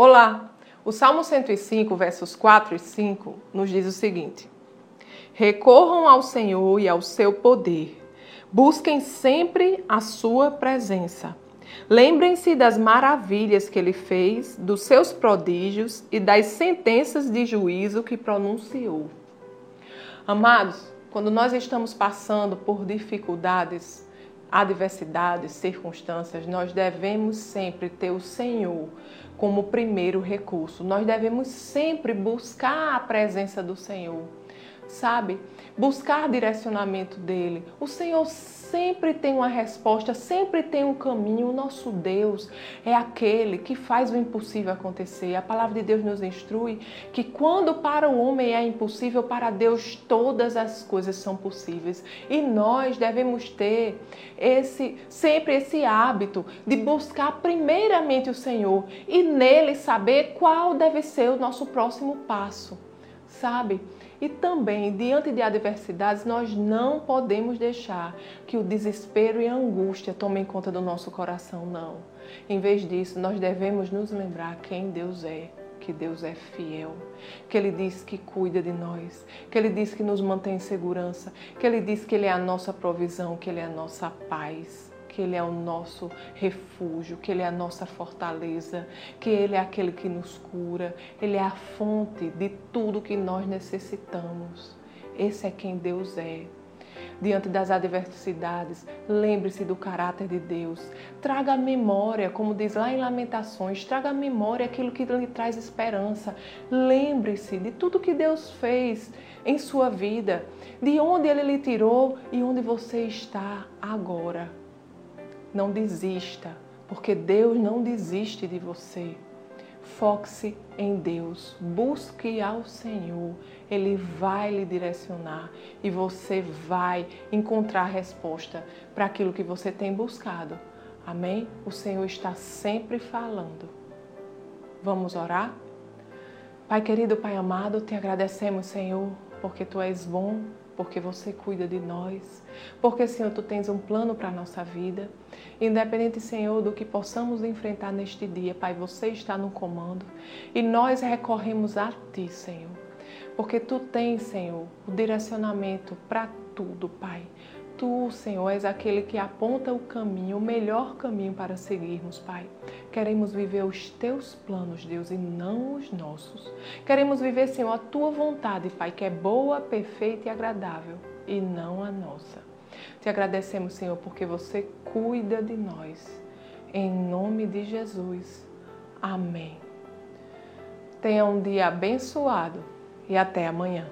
Olá! O Salmo 105, versos 4 e 5, nos diz o seguinte: Recorram ao Senhor e ao seu poder, busquem sempre a sua presença. Lembrem-se das maravilhas que ele fez, dos seus prodígios e das sentenças de juízo que pronunciou. Amados, quando nós estamos passando por dificuldades, adversidades, circunstâncias, nós devemos sempre ter o Senhor como primeiro recurso. Nós devemos sempre buscar a presença do Senhor, sabe? Buscar direcionamento dele. O Senhor sempre tem uma resposta, sempre tem um caminho. O nosso Deus é aquele que faz o impossível acontecer. A palavra de Deus nos instrui que quando para o homem é impossível, para Deus todas as coisas são possíveis. E nós devemos ter esse sempre esse hábito de buscar primeiramente o Senhor e nele saber qual deve ser o nosso próximo passo. Sabe? E também, diante de adversidades, nós não podemos deixar que o desespero e a angústia tomem conta do nosso coração, não. Em vez disso, nós devemos nos lembrar quem Deus é que Deus é fiel, que Ele diz que cuida de nós, que Ele diz que nos mantém em segurança, que Ele diz que Ele é a nossa provisão, que Ele é a nossa paz que Ele é o nosso refúgio, que Ele é a nossa fortaleza, que Ele é aquele que nos cura, Ele é a fonte de tudo que nós necessitamos. Esse é quem Deus é. Diante das adversidades, lembre-se do caráter de Deus. Traga memória, como diz lá em Lamentações, traga memória aquilo que lhe traz esperança. Lembre-se de tudo que Deus fez em sua vida, de onde Ele lhe tirou e onde você está agora. Não desista, porque Deus não desiste de você. Foque-se em Deus, busque ao Senhor, Ele vai lhe direcionar e você vai encontrar resposta para aquilo que você tem buscado. Amém? O Senhor está sempre falando. Vamos orar? Pai querido, Pai amado, te agradecemos, Senhor, porque tu és bom, porque você cuida de nós, porque, Senhor, tu tens um plano para a nossa vida. Independente, Senhor, do que possamos enfrentar neste dia, Pai, você está no comando e nós recorremos a Ti, Senhor, porque Tu tens, Senhor, o direcionamento para tudo, Pai. Tu, Senhor, és aquele que aponta o caminho, o melhor caminho para seguirmos, Pai. Queremos viver os teus planos, Deus, e não os nossos. Queremos viver, Senhor, a tua vontade, Pai, que é boa, perfeita e agradável, e não a nossa. Te agradecemos, Senhor, porque você cuida de nós. Em nome de Jesus. Amém. Tenha um dia abençoado e até amanhã.